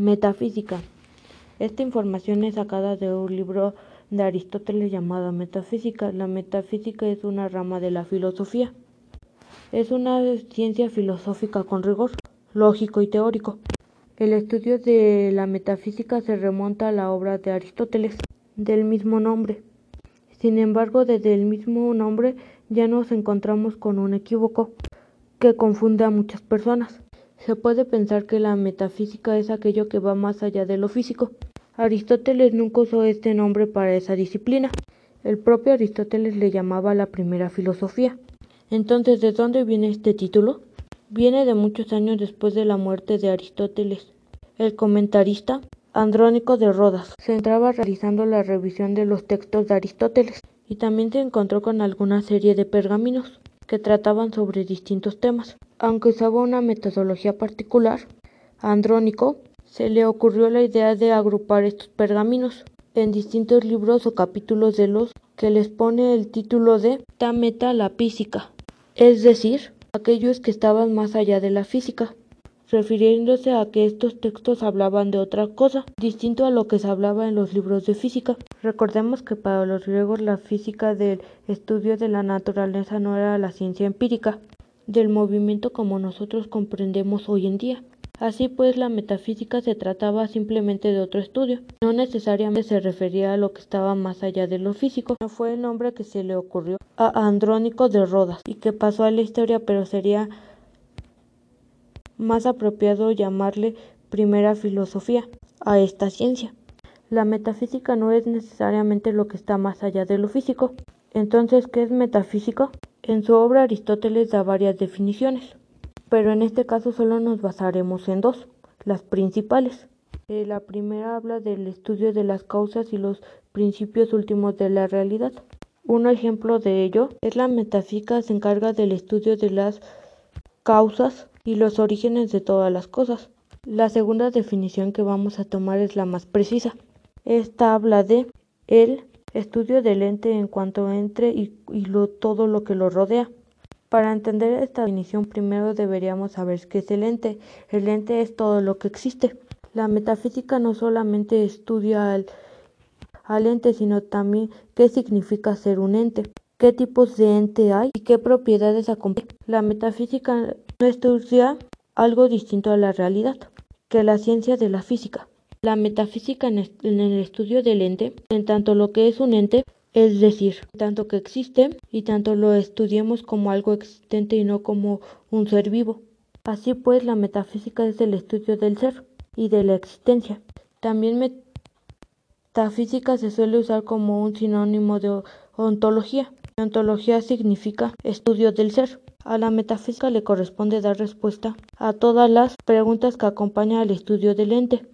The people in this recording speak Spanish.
Metafísica. Esta información es sacada de un libro de Aristóteles llamado Metafísica. La metafísica es una rama de la filosofía. Es una ciencia filosófica con rigor lógico y teórico. El estudio de la metafísica se remonta a la obra de Aristóteles del mismo nombre. Sin embargo, desde el mismo nombre ya nos encontramos con un equívoco que confunde a muchas personas. Se puede pensar que la metafísica es aquello que va más allá de lo físico. Aristóteles nunca usó este nombre para esa disciplina. El propio Aristóteles le llamaba la primera filosofía. Entonces, ¿de dónde viene este título? Viene de muchos años después de la muerte de Aristóteles. El comentarista Andrónico de Rodas se entraba realizando la revisión de los textos de Aristóteles y también se encontró con alguna serie de pergaminos que trataban sobre distintos temas. Aunque usaba una metodología particular, Andrónico se le ocurrió la idea de agrupar estos pergaminos en distintos libros o capítulos de los que les pone el título de Ta meta la física, es decir, aquellos que estaban más allá de la física, refiriéndose a que estos textos hablaban de otra cosa, distinto a lo que se hablaba en los libros de física. Recordemos que para los griegos la física del estudio de la naturaleza no era la ciencia empírica, del movimiento como nosotros comprendemos hoy en día. Así pues, la metafísica se trataba simplemente de otro estudio, no necesariamente se refería a lo que estaba más allá de lo físico. No fue el nombre que se le ocurrió a Andrónico de Rodas y que pasó a la historia, pero sería más apropiado llamarle primera filosofía a esta ciencia. La metafísica no es necesariamente lo que está más allá de lo físico. Entonces, ¿qué es metafísico? En su obra Aristóteles da varias definiciones, pero en este caso solo nos basaremos en dos, las principales. Eh, la primera habla del estudio de las causas y los principios últimos de la realidad. Un ejemplo de ello es la metafísica se encarga del estudio de las causas y los orígenes de todas las cosas. La segunda definición que vamos a tomar es la más precisa. Esta habla de el estudio del ente en cuanto entre y, todo lo que lo rodea. Para entender esta definición primero deberíamos saber qué es el ente. El ente es todo lo que existe. La metafísica no solamente estudia al, al ente, sino también qué significa ser un ente, qué tipos de ente hay y qué propiedades acompañan. La metafísica no estudia algo distinto a la realidad que la ciencia de la física. La metafísica en el estudio del ente, en tanto lo que es un ente, es decir, tanto que existe y tanto lo estudiemos como algo existente y no como un ser vivo. Así pues, la metafísica es el estudio del ser y de la existencia. También metafísica se suele usar como un sinónimo de ontología. Ontología significa estudio del ser. A la metafísica le corresponde dar respuesta a todas las preguntas que acompañan al estudio del ente.